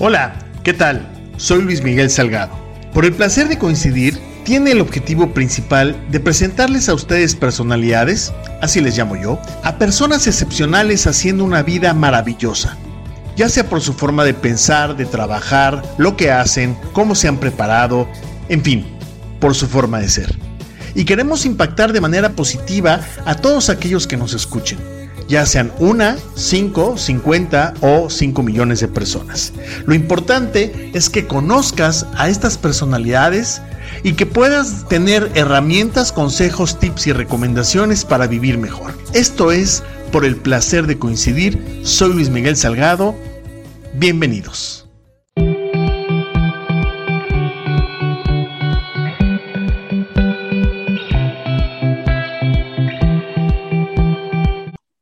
Hola, ¿qué tal? Soy Luis Miguel Salgado. Por el placer de coincidir, tiene el objetivo principal de presentarles a ustedes personalidades, así les llamo yo, a personas excepcionales haciendo una vida maravillosa, ya sea por su forma de pensar, de trabajar, lo que hacen, cómo se han preparado, en fin, por su forma de ser. Y queremos impactar de manera positiva a todos aquellos que nos escuchen ya sean una, cinco, cincuenta o cinco millones de personas. Lo importante es que conozcas a estas personalidades y que puedas tener herramientas, consejos, tips y recomendaciones para vivir mejor. Esto es por el placer de coincidir. Soy Luis Miguel Salgado. Bienvenidos.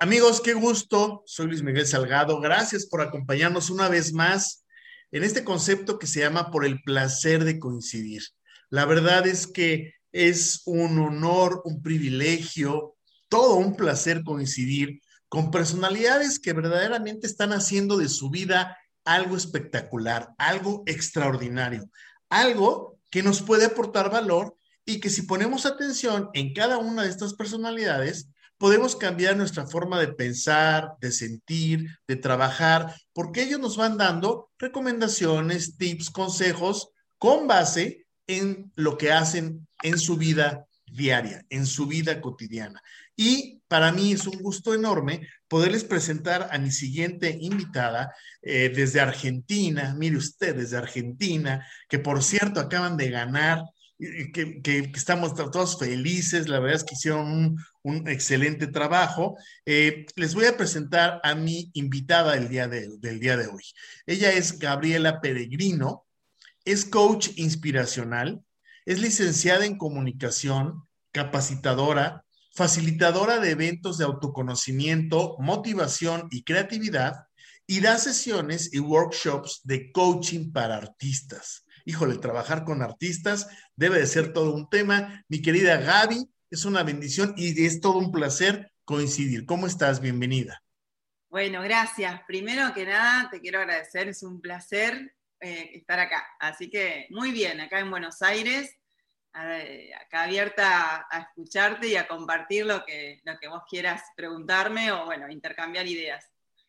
Amigos, qué gusto. Soy Luis Miguel Salgado. Gracias por acompañarnos una vez más en este concepto que se llama por el placer de coincidir. La verdad es que es un honor, un privilegio, todo un placer coincidir con personalidades que verdaderamente están haciendo de su vida algo espectacular, algo extraordinario, algo que nos puede aportar valor y que si ponemos atención en cada una de estas personalidades, podemos cambiar nuestra forma de pensar, de sentir, de trabajar, porque ellos nos van dando recomendaciones, tips, consejos con base en lo que hacen en su vida diaria, en su vida cotidiana. Y para mí es un gusto enorme poderles presentar a mi siguiente invitada eh, desde Argentina, mire usted, desde Argentina, que por cierto acaban de ganar que, estamos todos felices, la verdad es que hicieron un, excelente trabajo. Eh, les voy a presentar a mi invitada del día de, del día de hoy. Ella es Gabriela Peregrino, es coach inspiracional, es licenciada en comunicación, capacitadora, facilitadora de eventos de autoconocimiento, motivación y creatividad, y da sesiones y workshops de coaching para artistas híjole, trabajar con artistas debe de ser todo un tema. Mi querida Gaby, es una bendición y es todo un placer coincidir. ¿Cómo estás? Bienvenida. Bueno, gracias. Primero que nada, te quiero agradecer, es un placer eh, estar acá. Así que muy bien, acá en Buenos Aires, acá abierta a, escucharte y a compartir lo que, lo que vos quieras preguntarme o, bueno, intercambiar ideas.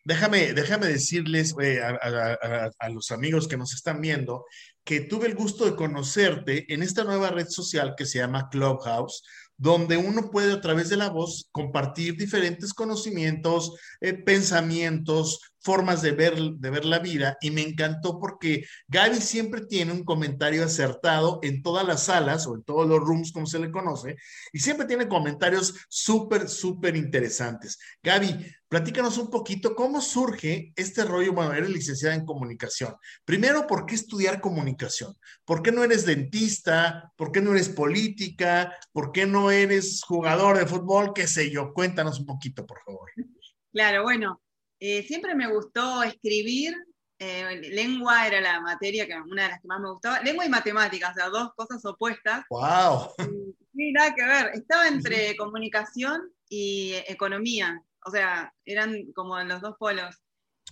Déjame, déjame decirles eh, a, los amigos que nos están viendo que tuve el gusto de conocerte en esta nueva red social que se llama Clubhouse, donde uno puede a través de la voz compartir diferentes conocimientos, eh, pensamientos, formas de ver, de ver la vida y me encantó porque Gaby siempre tiene un comentario acertado en todas las salas o en todos los rooms, como se le conoce, y siempre tiene comentarios súper, súper interesantes. Gaby, platícanos un poquito cómo surge este rollo, bueno, eres licenciada en comunicación. Primero, ¿por qué estudiar comunicación? ¿Por qué no eres dentista? ¿Por qué no eres política? ¿Por qué no eres jugador de fútbol? ¿Qué sé yo? Cuéntanos un poquito, por favor. Claro, bueno, eh, siempre me gustó escribir, eh, lengua era la materia que una de las que más me gustaba, lengua y matemáticas, o sea, dos cosas opuestas. ¡Wow! Sí, nada que ver, estaba entre comunicación y economía, o sea, eran como los dos polos.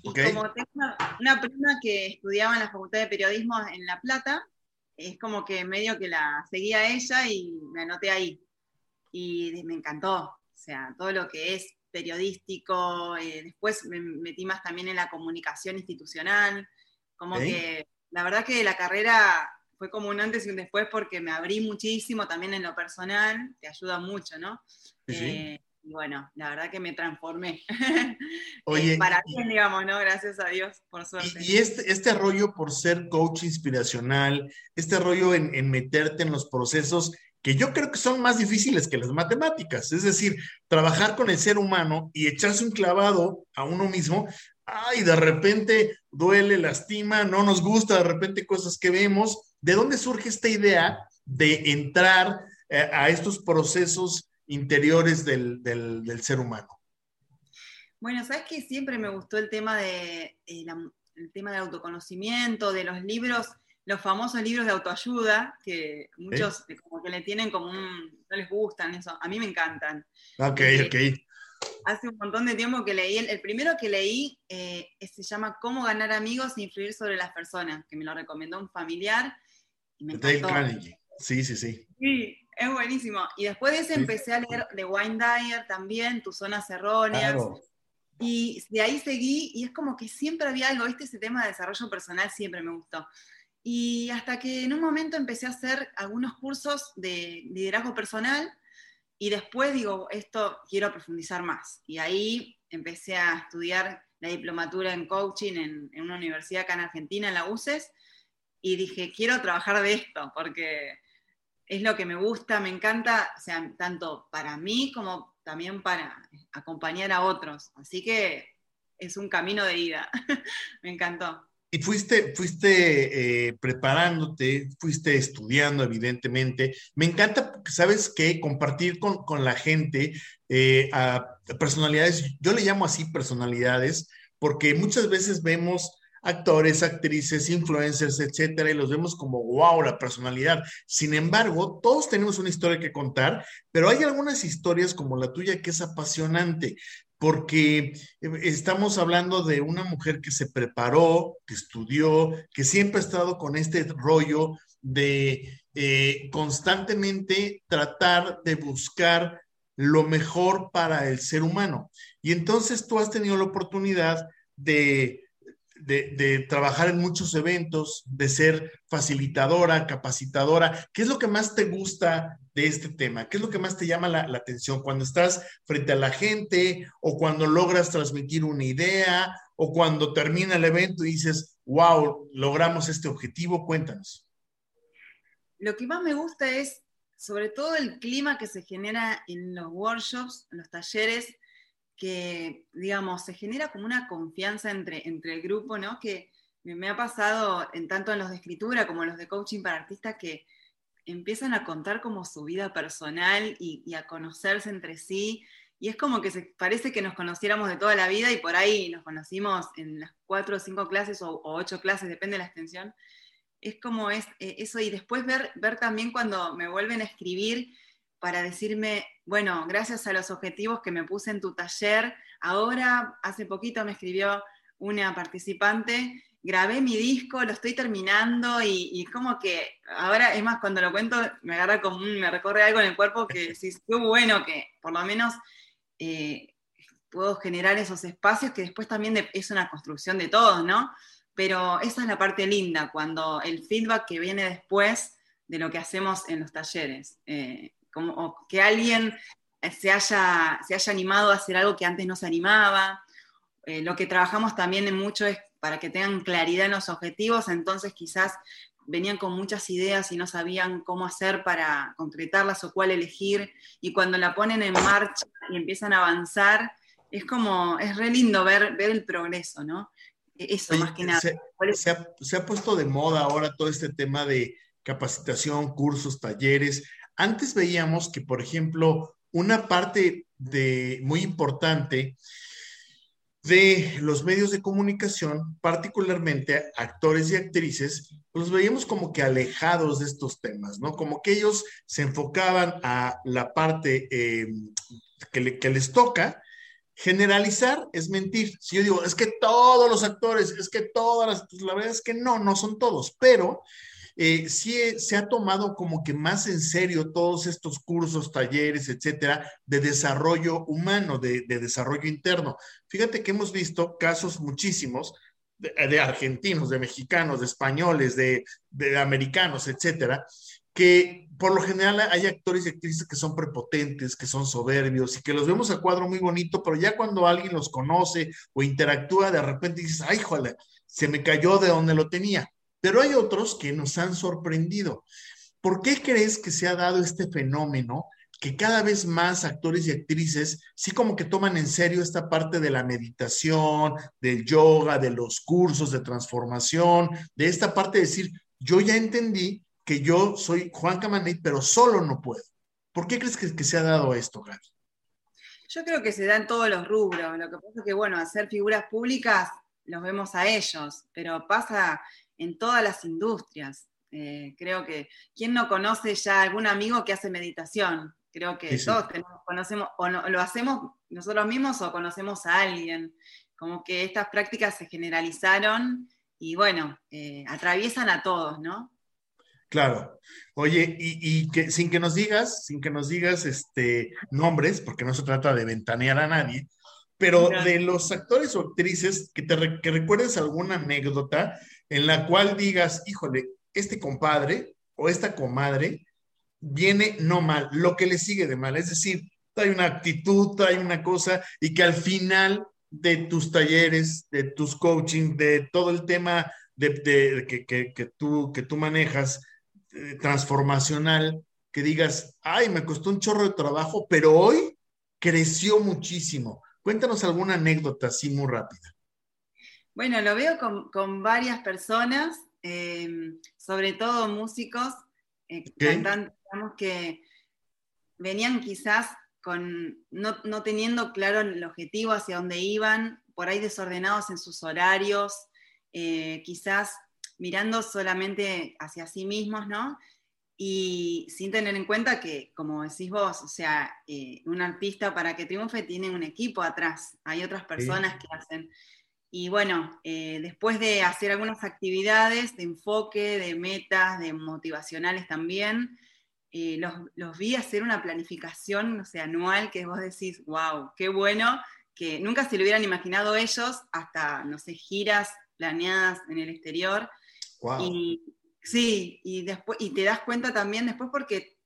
Y como tengo una, prima que estudiaba en la Facultad de Periodismo en La Plata, es como que medio que la seguía ella y me anoté ahí. Y me encantó, o sea, todo lo que es periodístico, eh, después me metí más también en la comunicación institucional, como que la verdad que la carrera fue como un antes y un después porque me abrí muchísimo también en lo personal, te ayuda mucho, ¿no? Eh, y bueno, la verdad que me transformé. Oye, para bien, digamos, ¿no? Gracias a Dios, por suerte. Y, este, este rollo por ser coach inspiracional, este rollo en, en meterte en los procesos, que yo creo que son más difíciles que las matemáticas. Es decir, trabajar con el ser humano y echarse un clavado a uno mismo, ay, de repente duele, lastima, no nos gusta, de repente cosas que vemos. ¿De dónde surge esta idea de entrar eh, a estos procesos interiores del, ser humano? Bueno, sabes que siempre me gustó el tema de eh, el tema del autoconocimiento, de los libros los famosos libros de autoayuda, que muchos como que le tienen como un, no les gustan eso, a mí me encantan. Ok, eh, ok. hace un montón de tiempo que leí. El, primero que leí eh, se llama Cómo ganar amigos e influir sobre las personas, que me lo recomendó un familiar. Y me Dale Carnegie. Sí, sí, sí. Sí, es buenísimo. Y después de ese empecé a leer The Wine Dyer también, Tus Zonas Erróneas. Y de ahí seguí y es como que siempre había algo, ¿viste? Ese tema de desarrollo personal siempre me gustó. Y hasta que en un momento empecé a hacer algunos cursos de liderazgo personal y después digo, esto quiero profundizar más. Y ahí empecé a estudiar la diplomatura en coaching en, una universidad acá en Argentina, en la UCES, y dije, quiero trabajar de esto, porque es lo que me gusta, me encanta, sea, tanto para mí como también para acompañar a otros. Así que es un camino de ida. me encantó. Y fuiste, fuiste eh, preparándote, fuiste estudiando, evidentemente. Me encanta, ¿sabes qué? Compartir con, la gente eh, a personalidades, yo le llamo así personalidades, porque muchas veces vemos actores, actrices, influencers, etcétera, y los vemos como wow, la personalidad. Sin embargo, todos tenemos una historia que contar, pero hay algunas historias como la tuya que es apasionante, porque eh, estamos hablando de una mujer que se preparó, que estudió, que siempre ha estado con este rollo de eh, constantemente tratar de buscar lo mejor para el ser humano. Y entonces tú has tenido la oportunidad de de, trabajar en muchos eventos, de ser facilitadora, capacitadora. ¿Qué es lo que más te gusta de este tema? ¿Qué es lo que más te llama la, atención cuando estás frente a la gente o cuando logras transmitir una idea o cuando termina el evento y dices, wow, logramos este objetivo? Cuéntanos. Lo que más me gusta es sobre todo el clima que se genera en los workshops, en los talleres, que, digamos, se genera como una confianza entre, entre el grupo, ¿no? Que me ha pasado en tanto en los de escritura como en los de coaching para artistas que empiezan a contar como su vida personal y, a conocerse entre sí. Y es como que se, parece que nos conociéramos de toda la vida y por ahí nos conocimos en las cuatro o cinco clases o, ocho clases, depende de la extensión. Es como es, eh, eso y después ver, ver también cuando me vuelven a escribir para decirme, bueno, gracias a los objetivos que me puse en tu taller, ahora, hace poquito me escribió una participante, grabé mi disco, lo estoy terminando y, como que ahora, es más, cuando lo cuento, me agarra como me recorre algo en el cuerpo que sí, qué bueno que por lo menos eh, puedo generar esos espacios que después también es una construcción de todos, ¿no? Pero esa es la parte linda, cuando el feedback que viene después de lo que hacemos en los talleres. Eh, como que alguien se haya, se haya animado a hacer algo que antes no se animaba. Eh, lo que trabajamos también en mucho es para que tengan claridad en los objetivos, entonces quizás venían con muchas ideas y no sabían cómo hacer para concretarlas o cuál elegir, y cuando la ponen en marcha y empiezan a avanzar, es como, es re lindo ver, ver el progreso, ¿no? E, eso más que nada. se ha puesto de moda ahora todo este tema de capacitación, cursos, talleres. Antes veíamos que, por ejemplo, una parte de, muy importante de los medios de comunicación, particularmente actores y actrices, los veíamos como que alejados de estos temas, ¿no? Como que ellos se enfocaban a la parte eh, que, que les toca, generalizar es mentir. Si yo digo, es que todos los actores, es que todas las, pues la verdad es que no, no son todos, pero eh, sí se ha tomado como que más en serio todos estos cursos, talleres, etcétera, de desarrollo humano, de, desarrollo interno. Fíjate que hemos visto casos muchísimos de, argentinos, de mexicanos, de españoles, de, americanos, etcétera, que por lo general hay actores y actrices que son prepotentes, que son soberbios y que los vemos a cuadro muy bonito, pero ya cuando alguien los conoce o interactúa, de repente dices, ay, joder, se me cayó de donde lo tenía. Pero hay otros que nos han sorprendido. ¿Por qué crees que se ha dado este fenómeno que cada vez más actores y actrices sí como que toman en serio esta parte de la meditación, del yoga, de los cursos de transformación, de esta parte de decir, yo ya entendí que yo soy Juan Camaney, pero solo no puedo. ¿Por qué crees que, se ha dado esto, Gaby? Yo creo que se da en todos los rubros. Lo que pasa es que, bueno, hacer figuras públicas los vemos a ellos, pero pasa en todas las industrias. Eh, creo que, ¿quién no conoce ya algún amigo que hace meditación? Creo que todos conocemos, o lo hacemos nosotros mismos o conocemos a alguien. Como que estas prácticas se generalizaron y bueno, eh, atraviesan a todos, ¿no? Claro. Oye, y, que sin que nos digas, sin que nos digas este nombres, porque no se trata de ventanear a nadie, pero de los actores o actrices que te que recuerdes alguna anécdota en la cual digas, híjole, este compadre o esta comadre viene no mal, lo que le sigue de mal, es decir, trae una actitud, trae una cosa y que al final de tus talleres, de tus coaching, de todo el tema de, que, tú, que tú manejas eh, transformacional, que digas, ay, me costó un chorro de trabajo, pero hoy creció muchísimo. Cuéntanos alguna anécdota así muy rápida. Bueno, lo veo con, varias personas, eh, sobre todo músicos, eh, cantantes, digamos que venían quizás con, no, teniendo claro el objetivo hacia dónde iban, por ahí desordenados en sus horarios, eh, quizás mirando solamente hacia sí mismos, ¿no? Y sin tener en cuenta que, como decís vos, o sea, un artista para que triunfe tiene un equipo atrás, hay otras personas que hacen y bueno, eh, después de hacer algunas actividades de enfoque, de metas, de motivacionales también, eh, los, vi hacer una planificación, no sé, anual, que vos decís, wow, qué bueno, que nunca se lo hubieran imaginado ellos, hasta, no sé, giras planeadas en el exterior. Y sí, y, después, y te das cuenta también después porque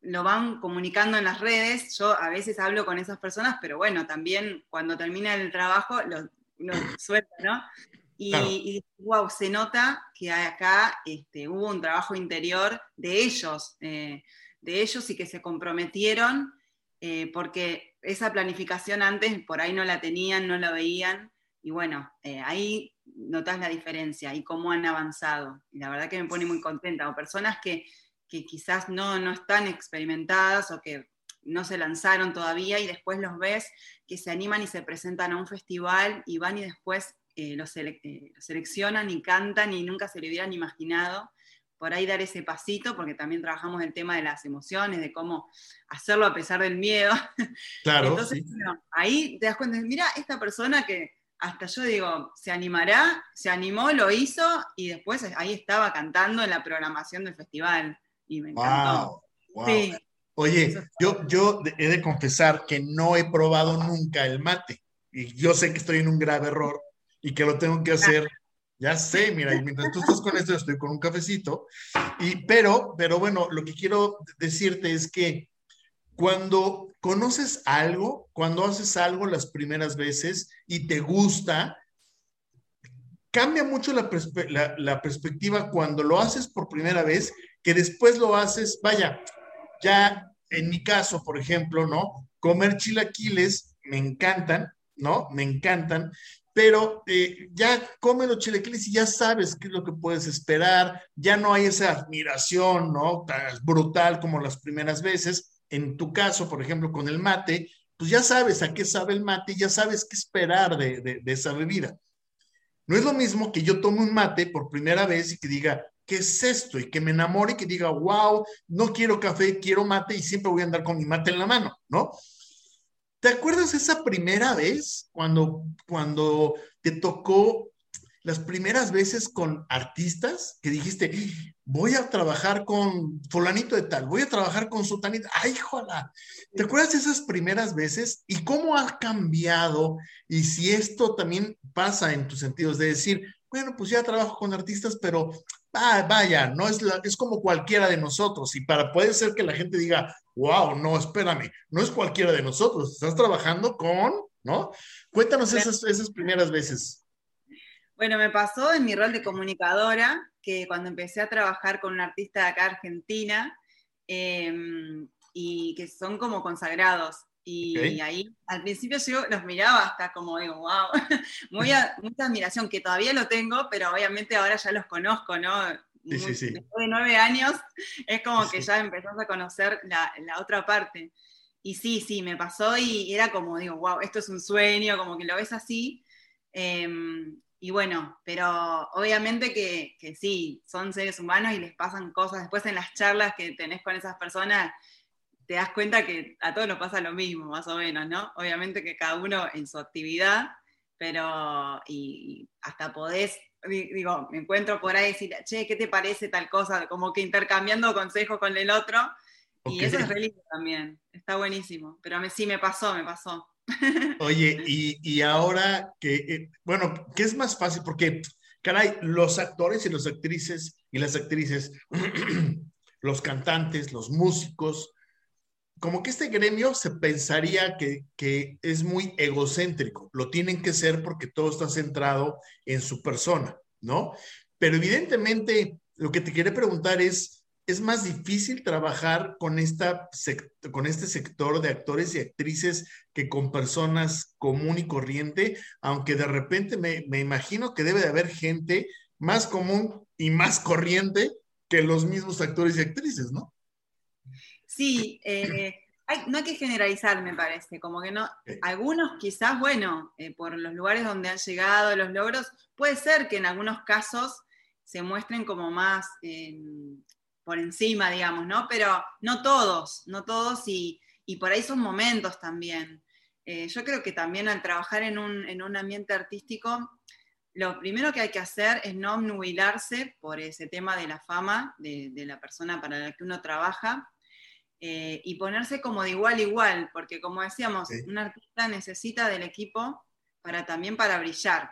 lo van comunicando en las redes. Yo a veces hablo con esas personas, pero bueno, también cuando termina el trabajo, los, no, suelta, ¿no? Y, wow, se nota que acá este, hubo un trabajo interior de ellos, eh, de ellos y que se comprometieron, eh, porque esa planificación antes por ahí no la tenían, no la veían, y bueno, eh, ahí notas la diferencia y cómo han avanzado. Y la verdad que me pone muy contenta, o personas que, que quizás no, no están experimentadas o que no se lanzaron todavía y después los ves que se animan y se presentan a un festival y van y después eh, los, eh, seleccionan y cantan y nunca se lo hubieran imaginado. Por ahí dar ese pasito, porque también trabajamos el tema de las emociones, de cómo hacerlo a pesar del miedo. Claro. Entonces, ahí te das cuenta, mira, esta persona que hasta yo digo, se animará, se animó, lo hizo y después ahí estaba cantando en la programación del festival. Y me encantó. Sí. Oye, yo, yo he de confesar que no he probado nunca el mate y yo sé que estoy en un grave error y que lo tengo que hacer. Ya sé, mira, y mientras tú estás con esto, yo estoy con un cafecito. Y, pero, pero bueno, lo que quiero decirte es que cuando conoces algo, cuando haces algo las primeras veces y te gusta, cambia mucho la, la perspectiva cuando lo haces por primera vez, que después lo haces, vaya, ya en mi caso, por ejemplo, ¿no? Comer chilaquiles me encantan, ¿no? Me encantan, pero eh, ya comen los chilaquiles y ya sabes qué es lo que puedes esperar, ya no hay esa admiración, ¿no? Tan brutal como las primeras veces. En tu caso, por ejemplo, con el mate, pues ya sabes a qué sabe el mate ya sabes qué esperar de, de esa bebida. No es lo mismo que yo tome un mate por primera vez y que diga, ¿qué es esto? Y que me enamore y que diga, wow, no quiero café, quiero mate y siempre voy a andar con mi mate en la mano, ¿no? ¿Te acuerdas esa primera vez cuando, cuando te tocó las primeras veces con artistas que dijiste, voy a trabajar con fulanito de tal, voy a trabajar con sutanita, ay, jola, ¿te acuerdas esas primeras veces? ¿Y cómo ha cambiado? Y si esto también pasa en tus sentidos de decir, bueno, pues ya trabajo con artistas, pero ah, vaya, no es, la, es como cualquiera de nosotros. Y para puede ser que la gente diga, wow, no, espérame, no es cualquiera de nosotros, estás trabajando con, ¿no? Cuéntanos esas, esas primeras veces. Bueno, me pasó en mi rol de comunicadora, que cuando empecé a trabajar con un artista de acá Argentina, em, y que son como consagrados. Y ahí al principio yo los miraba hasta como digo, wow, Muy mucha admiración, que todavía lo tengo, pero obviamente ahora ya los conozco, ¿no? Después de nueve años es como que ya empezás a conocer la, otra parte. Y sí, sí, me pasó y era como, digo, wow, esto es un sueño, como que lo ves así. Em, y bueno, pero obviamente que, que, sí, son seres humanos y les pasan cosas. Después en las charlas que tenés con esas personas, te das cuenta que a todos nos pasa lo mismo, más o menos, ¿no? Obviamente que cada uno en su actividad, pero y hasta podés, digo, me encuentro por ahí y decir, che, ¿qué te parece tal cosa? Como que intercambiando consejos con el otro. Y eso es re también, está buenísimo. Pero mí sí me pasó, me pasó. Oye, y, ahora que, eh, bueno, ¿qué es más fácil? Porque, caray, los actores y las actrices y las actrices, los cantantes, los músicos, como que este gremio se pensaría que, es muy egocéntrico, lo tienen que ser porque todo está centrado en su persona, ¿no? Pero evidentemente lo que te quería preguntar es, ¿es más difícil trabajar con, esta, con este sector de actores y actrices que con personas común y corriente? Aunque de repente me, me imagino que debe de haber gente más común y más corriente que los mismos actores y actrices, ¿no? Sí, eh, no hay que generalizar, me parece, como que no, algunos quizás, bueno, eh, por los lugares donde han llegado, los logros, puede ser que en algunos casos se muestren como más em, por encima, digamos, ¿no? Pero no todos, no todos y, por ahí son momentos también. Eh, yo creo que también al trabajar en un, ambiente artístico, lo primero que hay que hacer es no nubilarse por ese tema de la fama de, de la persona para la que uno trabaja, eh, y ponerse como de igual a igual, porque como decíamos, un artista necesita del equipo para también para brillar.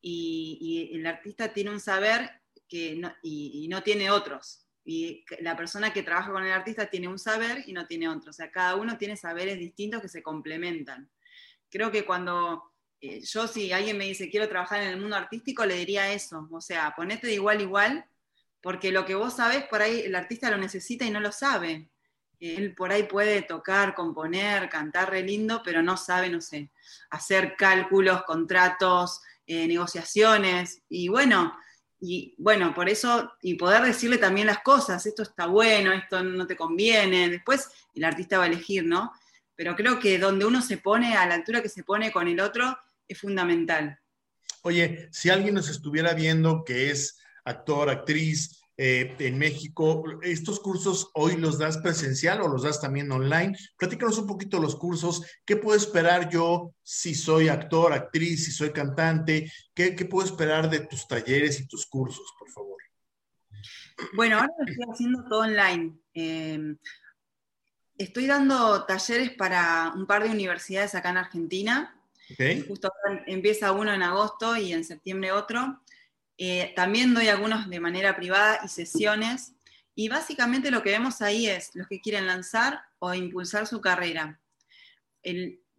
Y, el artista tiene un saber que y, no tiene otros. Y la persona que trabaja con el artista tiene un saber y no tiene otro. O sea, cada uno tiene saberes distintos que se complementan. Creo que cuando eh, yo, si alguien me dice quiero trabajar en el mundo artístico, le diría eso. O sea, ponete de igual a igual, porque lo que vos sabes, por ahí el artista lo necesita y no lo sabe él por ahí puede tocar, componer, cantar re lindo, pero no sabe, no sé, hacer cálculos, contratos, eh, negociaciones. Y bueno, y bueno, por eso, y poder decirle también las cosas, esto está bueno, esto no te conviene. Después el artista va a elegir, ¿no? Pero creo que donde uno se pone, a la altura que se pone con el otro, es fundamental. Oye, si alguien nos estuviera viendo que es actor, actriz, eh, en México. ¿Estos cursos hoy los das presencial o los das también online? Platícanos un poquito los cursos. ¿Qué puedo esperar yo si soy actor, actriz, si soy cantante? ¿Qué, puedo esperar de tus talleres y tus cursos, por favor? Bueno, ahora lo estoy haciendo todo online. Em, estoy dando talleres para un par de universidades acá en Argentina. Justo empieza uno en agosto y en septiembre otro. Eh, también doy algunos de manera privada y sesiones. Y básicamente lo que vemos ahí es los que quieren lanzar o impulsar su carrera.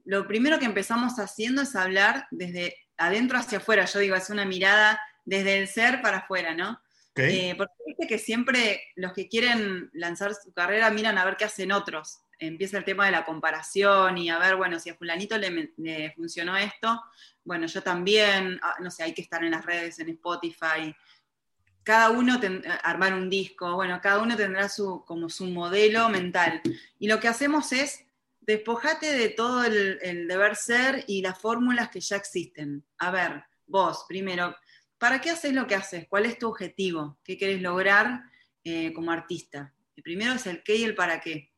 lo primero que empezamos haciendo es hablar desde adentro hacia afuera. Yo digo, es una mirada desde el ser para afuera, ¿no? Eh, porque viste que siempre los que quieren lanzar su carrera miran a ver qué hacen otros. Empieza el tema de la comparación y a ver, bueno, si a fulanito le funcionó esto, bueno, yo también, ah, no sé, hay que estar en las redes, en Spotify. Cada uno armar un disco, bueno, cada uno tendrá su, como su modelo mental. Y lo que hacemos es despojate de todo el, deber ser y las fórmulas que ya existen. A ver, vos, primero, ¿para qué haces lo que haces? ¿Cuál es tu objetivo? ¿Qué querés lograr eh, como artista? El primero es el qué y el para qué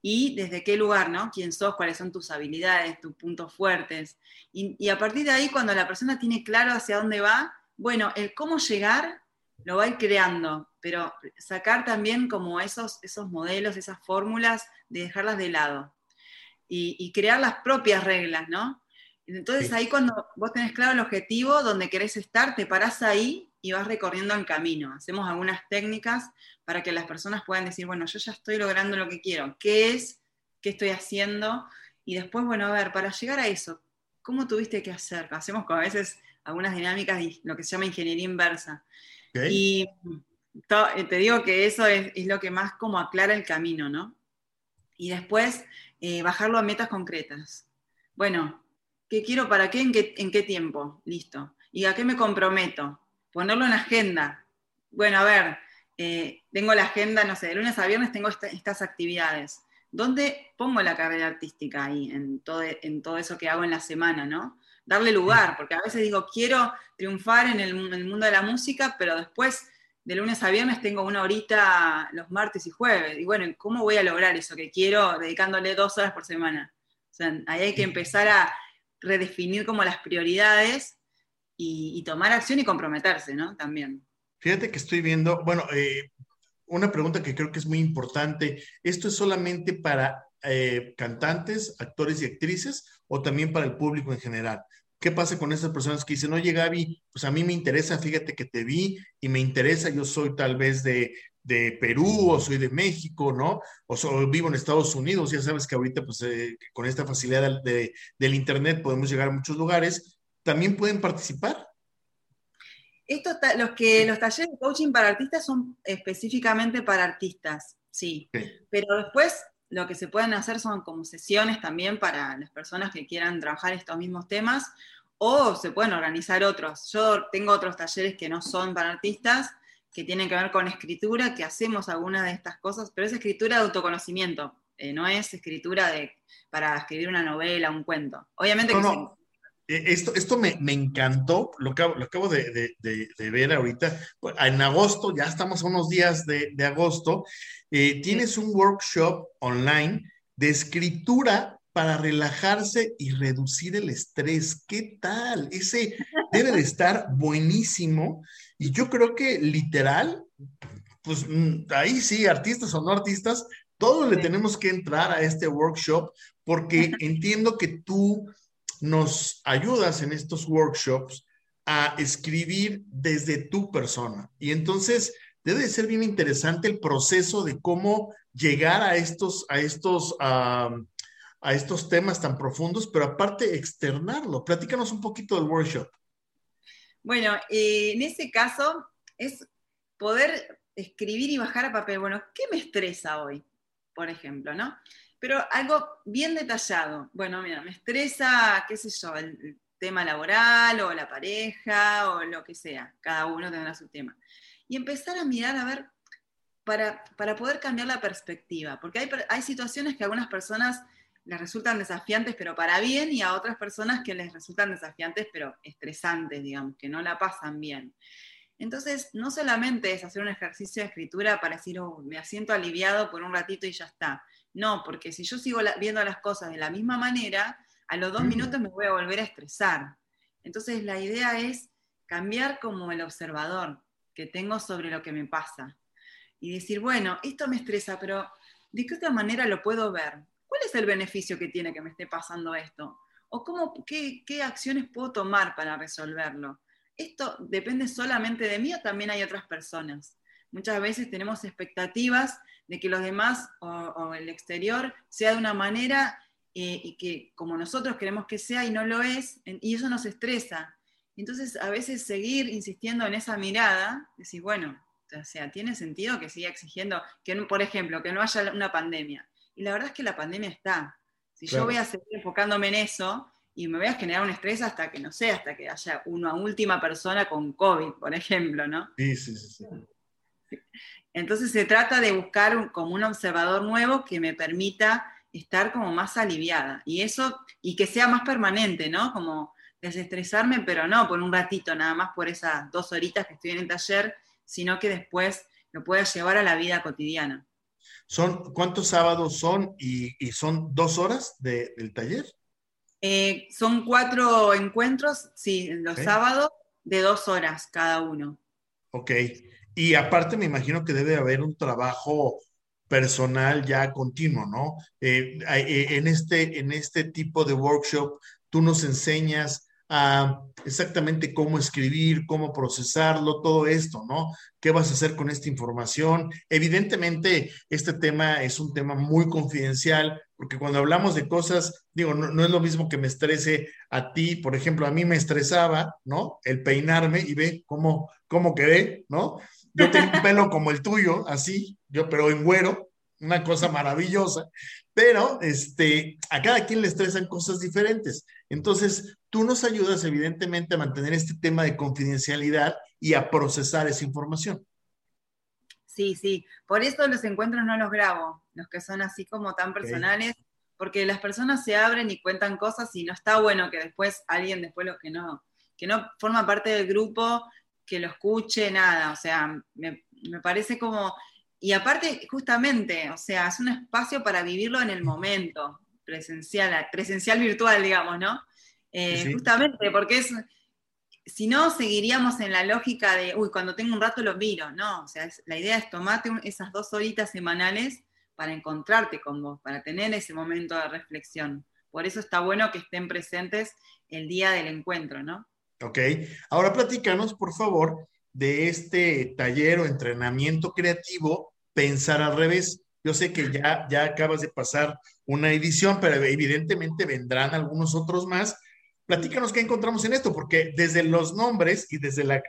y desde qué lugar, ¿no? ¿Quién sos? ¿Cuáles son tus habilidades, tus puntos fuertes? Y, a partir de ahí, cuando la persona tiene claro hacia dónde va, bueno, el cómo llegar lo va a ir creando, pero sacar también como esos, esos modelos, esas fórmulas, de dejarlas de lado y, crear las propias reglas, ¿no? Entonces ahí cuando vos tenés claro el objetivo, donde querés estar, te parás ahí y vas recorriendo el camino. Hacemos algunas técnicas para que las personas puedan decir, bueno, yo ya estoy logrando lo que quiero, ¿qué es? ¿Qué estoy haciendo? Y después, bueno, a ver, para llegar a eso, ¿cómo tuviste que hacer? Hacemos como a veces algunas dinámicas y lo que se llama ingeniería inversa. Y eh, te digo que eso es, lo que más como aclara el camino, ¿no? Y después eh, bajarlo a metas concretas. Bueno, ¿qué quiero para qué en, qué? en qué tiempo? Listo. ¿Y a qué me comprometo? Ponerlo en agenda. Bueno, a ver, eh, tengo la agenda, no sé, de lunes a viernes tengo estas actividades. ¿Dónde pongo la carrera artística ahí, en todo, en todo eso que hago en la semana, no? Darle lugar, porque a veces digo, quiero triunfar en el, mundo de la música, pero después de lunes a viernes tengo una horita los martes y jueves. Y bueno, ¿cómo voy a lograr eso que quiero dedicándole dos horas por semana? O sea, ahí hay que empezar a redefinir como las prioridades y, tomar acción y comprometerse, ¿no? También. Fíjate que estoy viendo, bueno, eh, una pregunta que creo que es muy importante. ¿Esto es solamente para eh, cantantes, actores y actrices o también para el público en general? ¿Qué pasa con esas personas que dicen, oye Gaby, pues a mí me interesa, fíjate que te vi y me interesa, yo soy tal vez de, Perú o soy de México, ¿no? O vivo en Estados Unidos, ya sabes que ahorita pues eh, con esta facilidad del Internet podemos llegar a muchos lugares, ¿también pueden participar? los, que, los talleres de coaching para artistas son específicamente para artistas, sí. Pero después lo que se pueden hacer son como sesiones también para las personas que quieran trabajar estos mismos temas o se pueden organizar otros. Yo tengo otros talleres que no son para artistas, que tienen que ver con escritura, que hacemos algunas de estas cosas, pero es escritura de autoconocimiento, eh, no es escritura de, para escribir una novela, un cuento. Obviamente que Esto, esto me, encantó, lo, que, lo acabo de, ver ahorita. En agosto, ya estamos a unos días de, agosto, eh, tienes un workshop online de escritura para relajarse y reducir el estrés. ¿Qué tal? Ese debe de estar buenísimo. Y yo creo que literal, pues mm, ahí sí, artistas o no artistas, todos le tenemos que entrar a este workshop porque entiendo que tú nos ayudas en estos workshops a escribir desde tu persona. Y entonces debe ser bien interesante el proceso de cómo llegar a estos, a estos, a estos temas tan profundos, pero aparte externarlo. Platícanos un poquito del workshop. Bueno, eh, en ese caso es poder escribir y bajar a papel. Bueno, ¿qué me estresa hoy? Por ejemplo, ¿no? Pero algo bien detallado. Bueno, mira, me estresa, qué sé yo, el, tema laboral o la pareja o lo que sea, cada uno tendrá su tema. Y empezar a mirar a ver, para, para poder cambiar la perspectiva, porque hay, hay situaciones que a algunas personas les resultan desafiantes, pero para bien, y a otras personas que les resultan desafiantes, pero estresantes, digamos, que no la pasan bien. Entonces, no solamente es hacer un ejercicio de escritura para decir, oh, me asiento aliviado por un ratito y ya está, no, porque si yo sigo viendo las cosas de la misma manera, a los dos minutos me voy a volver a estresar. Entonces la idea es cambiar como el observador que tengo sobre lo que me pasa y decir, bueno, esto me estresa, pero ¿de qué otra manera lo puedo ver? ¿Cuál es el beneficio que tiene que me esté pasando esto? ¿O cómo, qué, qué acciones puedo tomar para resolverlo? Esto depende solamente de mí o también hay otras personas. Muchas veces tenemos expectativas de que los demás o, el exterior sea de una manera eh, y que como nosotros queremos que sea y no lo es, y eso nos estresa. Entonces, a veces seguir insistiendo en esa mirada, decir, bueno, o sea, tiene sentido que siga exigiendo, que por ejemplo, que no haya una pandemia. Y la verdad es que la pandemia está. Si yo voy a seguir enfocándome en eso y me voy a generar un estrés hasta que, no sé, hasta que haya una última persona con COVID, por ejemplo, ¿no? Sí, sí, sí. sí. Entonces se trata de buscar como un observador nuevo que me permita estar como más aliviada. Y eso, y que sea más permanente, ¿no? Como desestresarme, pero no por un ratito, nada más por esas dos horitas que estoy en el taller, sino que después lo pueda llevar a la vida cotidiana. ¿Son, ¿Cuántos sábados son y, son dos horas del taller? Eh, son cuatro encuentros, sí, los sábados, de dos horas cada uno. Ok. Y aparte me imagino que debe haber un trabajo personal ya continuo, ¿no? Eh, eh, en, este, en este tipo de workshop, tú nos enseñas a exactamente cómo escribir, cómo procesarlo, todo esto, ¿no? ¿Qué vas a hacer con esta información? Evidentemente, este tema es un tema muy confidencial, porque cuando hablamos de cosas, digo, no, no, es lo mismo que me estrese a ti, por ejemplo, a mí me estresaba, ¿no? El peinarme y ve cómo, cómo quedé, ¿no? Yo tengo un pelo como el tuyo, así, yo, pero en güero, una cosa maravillosa, pero este, a cada quien le estresan cosas diferentes. Entonces, tú nos ayudas evidentemente a mantener este tema de confidencialidad y a procesar esa información. Sí, sí, por eso los encuentros no los grabo, los que son así como tan personales, porque las personas se abren y cuentan cosas y no está bueno que después alguien, después los que no, que no forma parte del grupo, que lo escuche, nada, o sea, me, parece como, y aparte, justamente, o sea, es un espacio para vivirlo en el momento, presencial, presencial virtual, digamos, ¿no? Eh, justamente, porque es, si no, seguiríamos en la lógica de, uy, cuando tengo un rato lo miro, no, o sea, la idea es tomarte esas dos horitas semanales para encontrarte con vos, para tener ese momento de reflexión. Por eso está bueno que estén presentes el día del encuentro, ¿no? Ok, ahora platícanos, por favor, de este taller o entrenamiento creativo, Pensar al revés. Yo sé que ya, ya acabas de pasar una edición, pero evidentemente vendrán algunos otros más. Platícanos qué encontramos en esto, porque desde los nombres y desde la,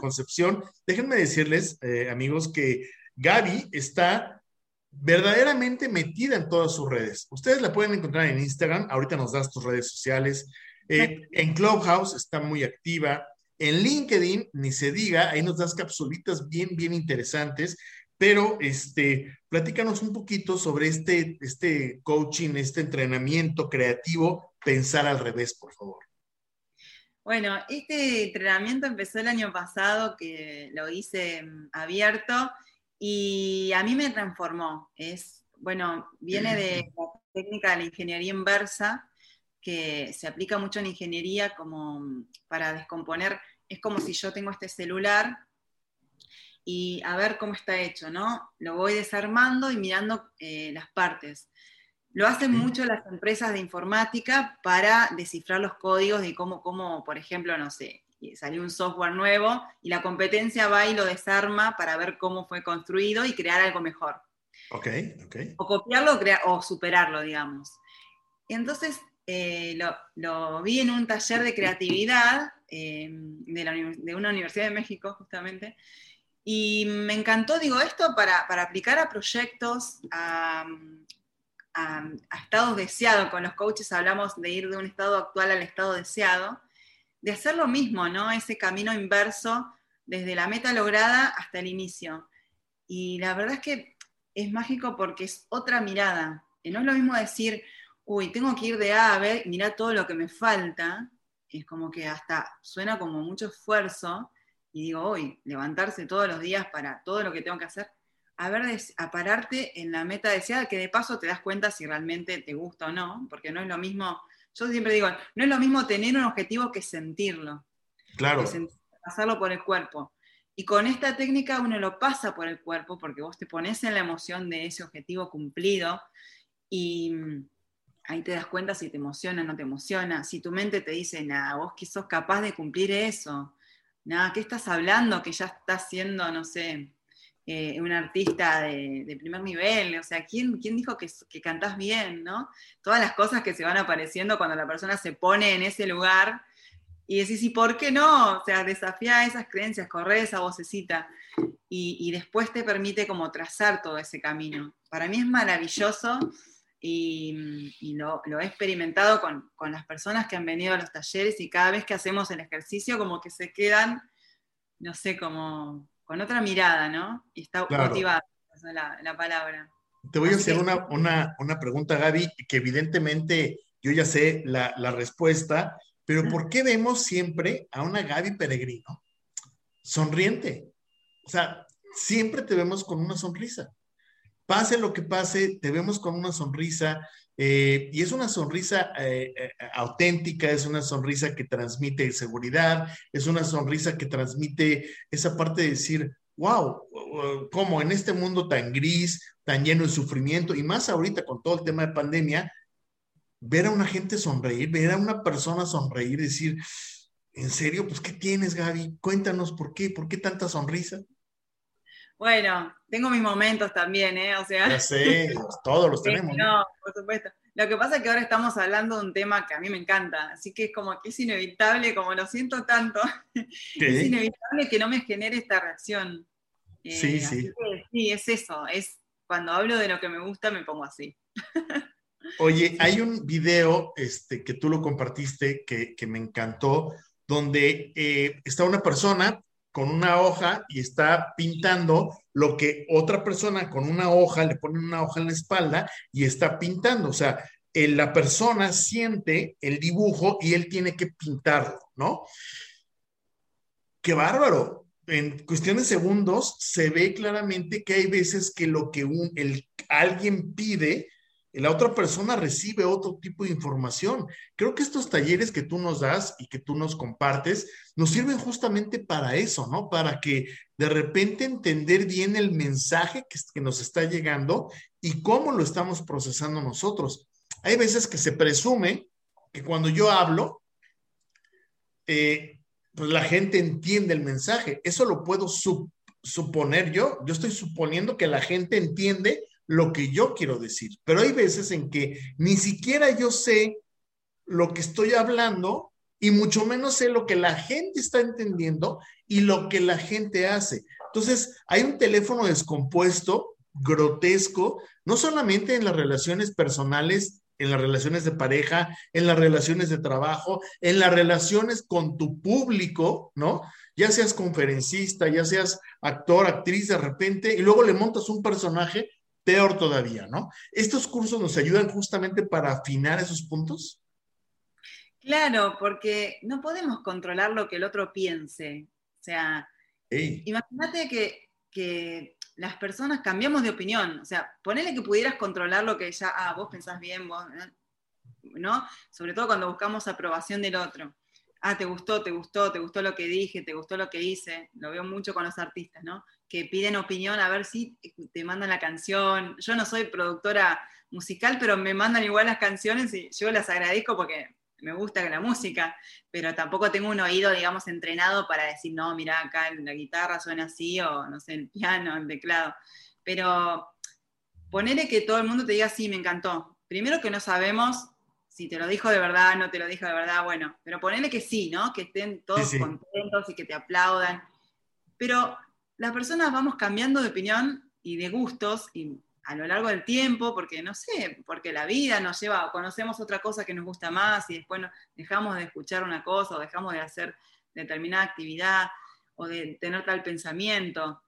concepción, déjenme decirles, eh, amigos, que Gaby está verdaderamente metida en todas sus redes. Ustedes la pueden encontrar en Instagram, ahorita nos das tus redes sociales, eh, en Clubhouse está muy activa. En LinkedIn, ni se diga, ahí nos das capsulitas bien, bien interesantes. Pero, este, platícanos un poquito sobre este, este coaching, este entrenamiento creativo, pensar al revés, por favor. Bueno, este entrenamiento empezó el año pasado, que lo hice mm, abierto, y a mí me transformó. Es, bueno, viene de la técnica de la ingeniería inversa, que se aplica mucho en ingeniería como para descomponer, es como si yo tengo este celular y a ver cómo está hecho, ¿no? Lo voy desarmando y mirando eh, las partes. Lo hacen mucho las empresas de informática para descifrar los códigos de cómo, cómo, por ejemplo, no sé, salió un software nuevo y la competencia va y lo desarma para ver cómo fue construido y crear algo mejor. Ok, ok. O copiarlo o superarlo, digamos. Entonces, eh, lo, vi en un taller de creatividad eh, de, una universidad de México, justamente, y me encantó, digo, esto para, aplicar a proyectos, a, estados deseados. Con los coaches hablamos de ir de un estado actual al estado deseado, de hacer lo mismo, ¿no? Ese camino inverso desde la meta lograda hasta el inicio. Y la verdad es que es mágico porque es otra mirada. No es lo mismo decir, uy, tengo que ir de A a B, mira todo lo que me falta, es como que hasta suena como mucho esfuerzo, y digo, uy, levantarse todos los días para todo lo que tengo que hacer, a ver, a pararte en la meta deseada, que de paso te das cuenta si realmente te gusta o no, porque no es lo mismo, yo siempre digo, no es lo mismo tener un objetivo que sentirlo. Claro. pasarlo por el cuerpo. Y con esta técnica uno lo pasa por el cuerpo porque vos te pones en la emoción de ese objetivo cumplido y, ahí te das cuenta si te emociona o no te emociona. Si tu mente te dice, nada, vos que sos capaz de cumplir eso, nada, ¿qué estás hablando? Que ya estás siendo, no sé, eh, un artista de, primer nivel, o sea, ¿quién, quién dijo que, que cantás bien, no? Todas las cosas que se van apareciendo cuando la persona se pone en ese lugar y decís, ¿y por qué no? O sea, desafía esas creencias, corre esa vocecita y, y después te permite como trazar todo ese camino. Para mí es maravilloso y, lo, he experimentado con, las personas que han venido a los talleres y cada vez que hacemos el ejercicio como que se quedan, no sé, como con otra mirada, ¿no? Y está motivada, esa es la, palabra. Te voy a hacer una, una, pregunta, Gaby, que evidentemente yo ya sé la, la respuesta, pero ¿por qué vemos siempre a una Gaby Peregrino sonriente? O sea, siempre te vemos con una sonrisa pase lo que pase, te vemos con una sonrisa eh, y es una sonrisa eh, eh, auténtica, es una sonrisa que transmite seguridad, es una sonrisa que transmite esa parte de decir, wow, como en este mundo tan gris, tan lleno de sufrimiento y más ahorita con todo el tema de pandemia, ver a una gente sonreír, ver a una persona sonreír, decir, ¿en serio? Pues, ¿qué tienes, Gaby? Cuéntanos por qué, por qué tanta sonrisa. Bueno, tengo mis momentos también, ¿eh? O sea. Ya sé, todos los tenemos. No, por supuesto. Lo que pasa es que ahora estamos hablando de un tema que a mí me encanta, así que es como que es inevitable, como lo siento tanto, es inevitable que no me genere esta reacción. Eh, sí, sí. sí, es eso, es cuando hablo de lo que me gusta me pongo así. Oye, hay un video este, que tú lo compartiste que, me encantó, donde eh, está una persona con una hoja y está pintando lo que otra persona con una hoja, le pone una hoja en la espalda y está pintando. O sea, la persona siente el dibujo y él tiene que pintarlo, ¿no? qué bárbaro. En cuestión de segundos se ve claramente que hay veces que lo que un, alguien pide, la otra persona recibe otro tipo de información. Creo que estos talleres que tú nos das y que tú nos compartes nos sirven justamente para eso, ¿no? Para que de repente entender bien el mensaje que, nos está llegando y cómo lo estamos procesando nosotros. Hay veces que se presume que cuando yo hablo, eh, pues la gente entiende el mensaje. Eso lo puedo suponer yo. Yo estoy suponiendo que la gente entiende lo que yo quiero decir, pero hay veces en que ni siquiera yo sé lo que estoy hablando y mucho menos sé lo que la gente está entendiendo y lo que la gente hace. Entonces, hay un teléfono descompuesto, grotesco, no solamente en las relaciones personales en las relaciones de pareja, en las relaciones de trabajo, en las relaciones con tu público, ¿no? Ya seas conferencista, ya seas actor, actriz de repente, y luego le montas un personaje, peor todavía, ¿no? ¿Estos cursos nos ayudan justamente para afinar esos puntos? Claro, porque no podemos controlar lo que el otro piense. O sea, imagínate que, que las personas cambiamos de opinión. O sea, ponele que pudieras controlar lo que ya, ah, vos pensás bien, vos, ¿no? Sobre todo cuando buscamos aprobación del otro. Ah, te gustó, te gustó, te gustó lo que dije, te gustó lo que hice. Lo veo mucho con los artistas, ¿no? Que piden opinión a ver si te mandan la canción. Yo no soy productora musical, pero me mandan igual las canciones y yo las agradezco porque me gusta la música, pero tampoco tengo un oído, digamos, entrenado para decir, no, mira, acá la guitarra suena así, o no sé, el piano, el teclado. Pero ponerle que todo el mundo te diga, sí, me encantó. Primero que no sabemos si te lo dijo de verdad, no te lo dijo de verdad, bueno, pero ponele que sí, ¿no? Que estén todos contentos y que te aplaudan. Pero las personas vamos cambiando de opinión y de gustos, y a lo largo del tiempo, porque no sé, porque la vida nos lleva, conocemos otra cosa que nos gusta más y después dejamos de escuchar una cosa o dejamos de hacer determinada actividad o de tener tal pensamiento.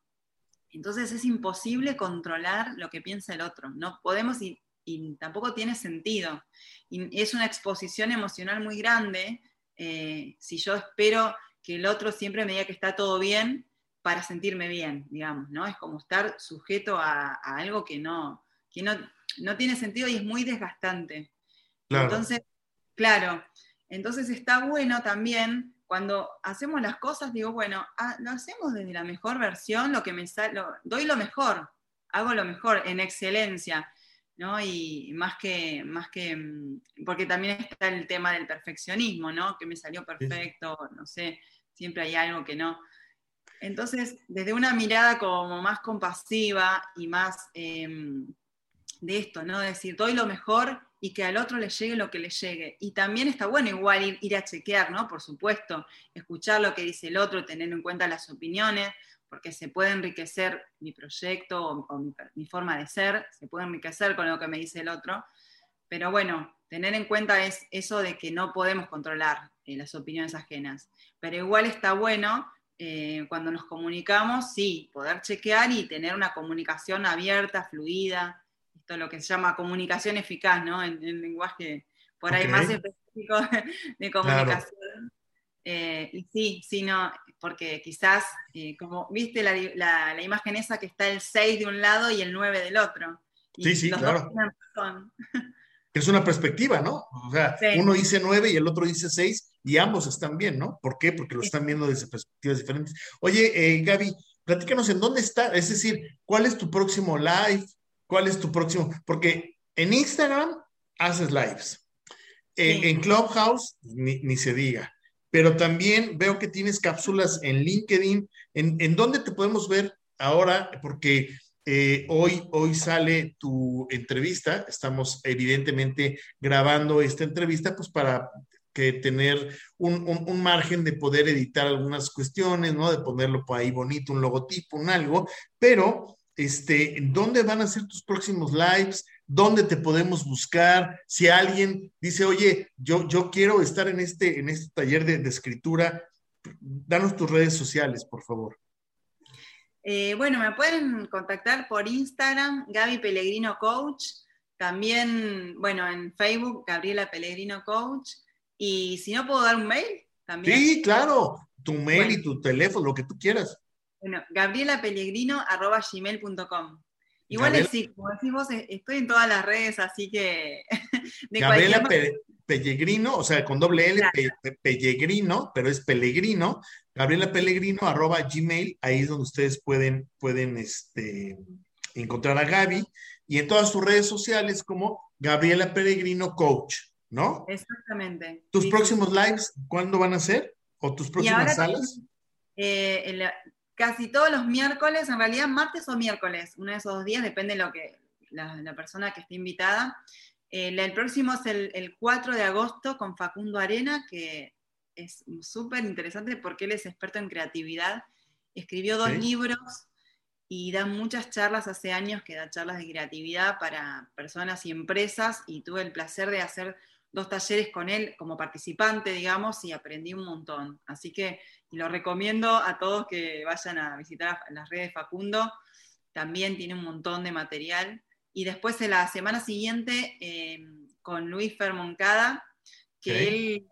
Entonces es imposible controlar lo que piensa el otro. No podemos y, tampoco tiene sentido. Es una exposición emocional muy grande eh, si yo espero que el otro siempre me diga que está todo bien para sentirme bien, digamos, ¿no? Es como estar sujeto a, algo que, no, que no, no, tiene sentido y es muy desgastante. Entonces, claro, entonces está bueno también cuando hacemos las cosas, digo, bueno, ah, lo hacemos desde la mejor versión, lo que me sale, doy lo mejor, hago lo mejor, en excelencia, ¿no? Y más que, más que, mm, porque también está el tema del perfeccionismo, ¿no? Que me salió perfecto, no sé, siempre hay algo que no. Entonces, desde una mirada como más compasiva y más em, de esto, ¿no? decir, doy lo mejor y que al otro le llegue lo que le llegue. Y también está bueno igual ir, a chequear, ¿no? Por supuesto, escuchar lo que dice el otro, tener en cuenta las opiniones, porque se puede enriquecer mi proyecto o, mi, forma de ser, se puede enriquecer con lo que me dice el otro. Pero bueno, tener en cuenta es eso de que no podemos controlar eh, las opiniones ajenas. Pero igual está bueno eh, cuando nos comunicamos, sí, poder chequear y tener una comunicación abierta, fluida, esto es lo que se llama comunicación eficaz, ¿no? En, lenguaje por ahí más específico de, comunicación. Eh, y sí, sí, no, porque quizás, eh, como viste la, imagen esa que está el 6 de un lado y el 9 del otro. sí, sí, claro. Es una perspectiva, ¿no? O sea, uno dice 9 y el otro dice 6 y ambos están bien, ¿no? ¿Por qué? Porque lo están viendo desde perspectivas diferentes. Oye, eh, Gaby, platícanos en dónde está, es decir, ¿cuál es tu próximo live? ¿Cuál es tu próximo? Porque en Instagram haces lives, eh, en Clubhouse ni, se diga, pero también veo que tienes cápsulas en LinkedIn. ¿En, en dónde te podemos ver ahora? Porque eh, hoy, hoy sale tu entrevista, estamos evidentemente grabando esta entrevista pues para que tener un, margen de poder editar algunas cuestiones, ¿no? De ponerlo por ahí bonito, un logotipo, un algo, pero, este, ¿dónde van a ser tus próximos lives? ¿Dónde te podemos buscar? Si alguien dice, oye, yo, yo quiero estar en este, en este taller de, escritura, danos tus redes sociales, por favor. Eh, bueno, me pueden contactar por Instagram, Gaby Pellegrino Coach, también, bueno, en Facebook, Gabriela Pellegrino Coach, y si no puedo dar un mail, también. Sí, claro. tu mail y tu teléfono, lo que tú quieras. Bueno, gabrielapellegrino.gmail.com. Igual es sí, como decimos, estoy en todas las redes, así que. Gabriela Pellegrino, o sea, con doble L, Pellegrino, pero es Pellegrino. Gabriela Pellegrino, arroba Gmail, ahí es donde ustedes pueden, pueden este, encontrar a Gaby. Y en todas sus redes sociales, como Gabriela Pellegrino Coach, ¿no? Exactamente. ¿Tus próximos lives cuándo van a ser? ¿O tus próximas salas? Eh, casi todos los miércoles, en realidad martes o miércoles, uno de esos dos días, depende de lo que la, persona que esté invitada. Eh, el próximo es el, 4 de agosto con Facundo Arena, que es súper interesante porque él es experto en creatividad. Escribió dos libros y da muchas charlas hace años que da charlas de creatividad para personas y empresas y tuve el placer de hacer dos talleres con él como participante, digamos, y aprendí un montón. Así que lo recomiendo a todos que vayan a visitar las redes de Facundo. También tiene un montón de material. Y después en la semana siguiente eh, con Luis Fermoncada, que él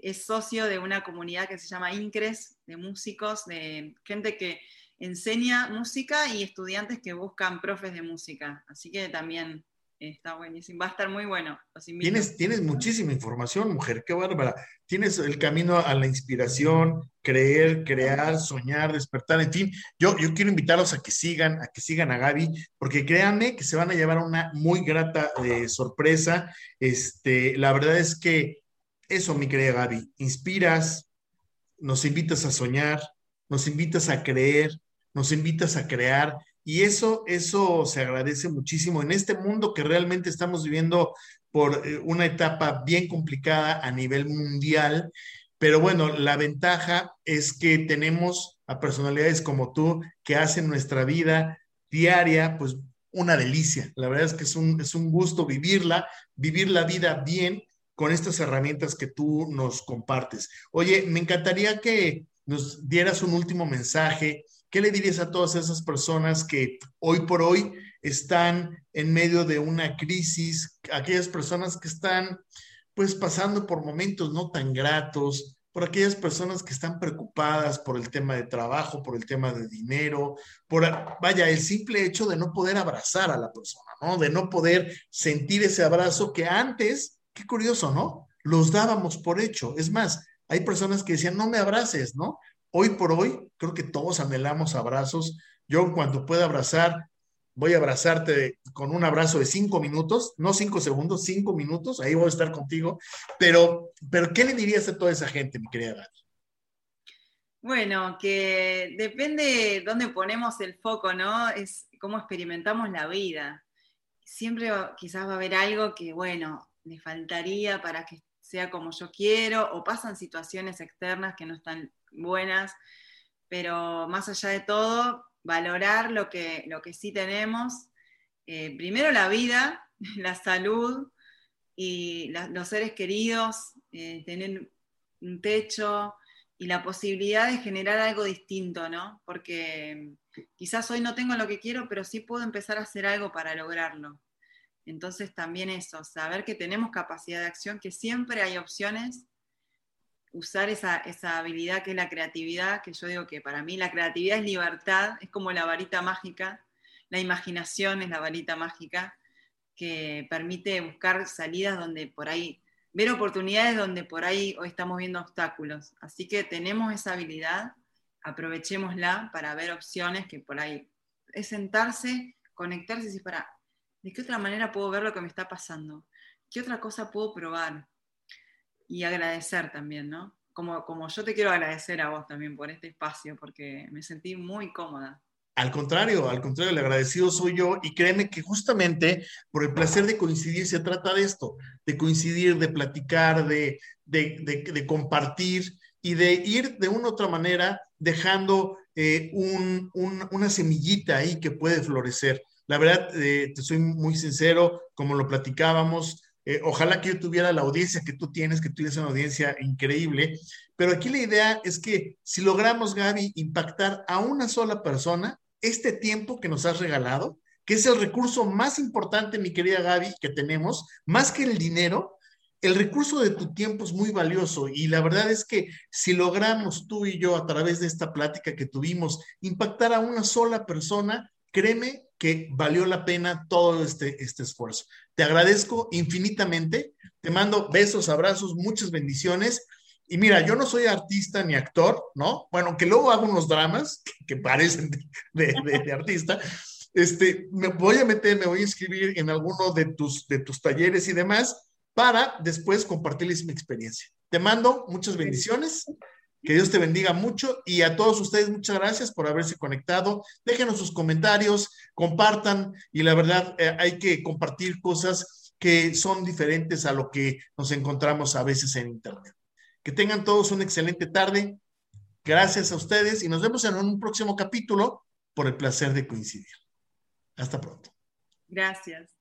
es socio de una comunidad que se llama INCRES, de músicos, de gente que enseña música y estudiantes que buscan profes de música. Así que también Está buenísimo, va a estar muy bueno. Tienes, tienes muchísima información, mujer, qué bárbara. Tienes el camino a la inspiración, creer, crear, soñar, despertar, en fin. Yo, yo quiero invitarlos a que sigan, a que sigan a Gaby, porque créanme que se van a llevar una muy grata eh, sorpresa. Este, la verdad es que eso, mi querida Gaby, inspiras, nos invitas a soñar, nos invitas a creer, nos invitas a crear y eso, eso se agradece muchísimo en este mundo que realmente estamos viviendo por eh, una etapa bien complicada a nivel mundial. Pero bueno, la ventaja es que tenemos a personalidades como tú que hacen nuestra vida diaria, pues una delicia. La verdad es que es un, es un gusto vivirla, vivir la vida bien con estas herramientas que tú nos compartes. Oye, me encantaría que nos dieras un último mensaje ¿Qué le dirías a todas esas personas que hoy por hoy están en medio de una crisis, aquellas personas que están pues pasando por momentos no tan gratos, por aquellas personas que están preocupadas por el tema de trabajo, por el tema de dinero, por, vaya, el simple hecho de no poder abrazar a la persona, ¿no? De no poder sentir ese abrazo que antes, qué curioso, ¿no? Los dábamos por hecho. Es más, hay personas que decían, no me abraces, ¿no? Hoy por hoy, creo que todos anhelamos abrazos. Yo cuando pueda abrazar, voy a abrazarte con un abrazo de cinco minutos, no cinco segundos, cinco minutos, ahí voy a estar contigo. Pero, pero ¿qué le dirías a toda esa gente, mi querida Dani? Bueno, que depende de dónde ponemos el foco, ¿no? Es cómo experimentamos la vida. Siempre quizás va a haber algo que, bueno, le faltaría para que sea como yo quiero, o pasan situaciones externas que no están buenas, pero más allá de todo, valorar lo que, lo que sí tenemos. Eh, primero la vida, la salud y los seres queridos, eh, tener un techo y la posibilidad de generar algo distinto, ¿no? Porque quizás hoy no tengo lo que quiero, pero sí puedo empezar a hacer algo para lograrlo. Entonces también eso, saber que tenemos capacidad de acción, que siempre hay opciones usar esa, habilidad que es la creatividad, que yo digo que para mí la creatividad es libertad, es como la varita mágica, la imaginación es la varita mágica que permite buscar salidas donde por ahí, ver oportunidades donde por ahí hoy estamos viendo obstáculos. Así que tenemos esa habilidad, aprovechémosla para ver opciones que por ahí es sentarse, conectarse y decir, para, ¿de qué otra manera puedo ver lo que me está pasando? ¿Qué otra cosa puedo probar? Y agradecer también, ¿no? Como, como yo te quiero agradecer a vos también por este espacio, porque me sentí muy cómoda. Al contrario, al contrario, el agradecido soy yo y créeme que justamente por el placer de coincidir se trata de esto, de coincidir, de platicar, de, de, compartir y de ir de una u otra manera dejando eh, un, una semillita ahí que puede florecer. La verdad, eh, te soy muy sincero, como lo platicábamos, eh, ojalá que yo tuviera la audiencia que tú tienes, que tú tienes una audiencia increíble, pero aquí la idea es que si logramos, Gaby, impactar a una sola persona, este tiempo que nos has regalado, que es el recurso más importante, mi querida Gaby, que tenemos, más que el dinero, el recurso de tu tiempo es muy valioso y la verdad es que si logramos tú y yo a través de esta plática que tuvimos impactar a una sola persona, créeme que valió la pena todo este, este esfuerzo. Te agradezco infinitamente, te mando besos, abrazos, muchas bendiciones. Y mira, yo no soy artista ni actor, ¿no? Bueno, que luego hago unos dramas que, parecen de, de artista, este, me voy a meter, me voy a inscribir en alguno de tus, de tus talleres y demás para después compartirles mi experiencia. Te mando muchas bendiciones. Que Dios te bendiga mucho y a todos ustedes muchas gracias por haberse conectado. Déjenos sus comentarios, compartan y la verdad eh, hay que compartir cosas que son diferentes a lo que nos encontramos a veces en Internet. Que tengan todos una excelente tarde. Gracias a ustedes y nos vemos en un próximo capítulo por el placer de coincidir. Hasta pronto. Gracias.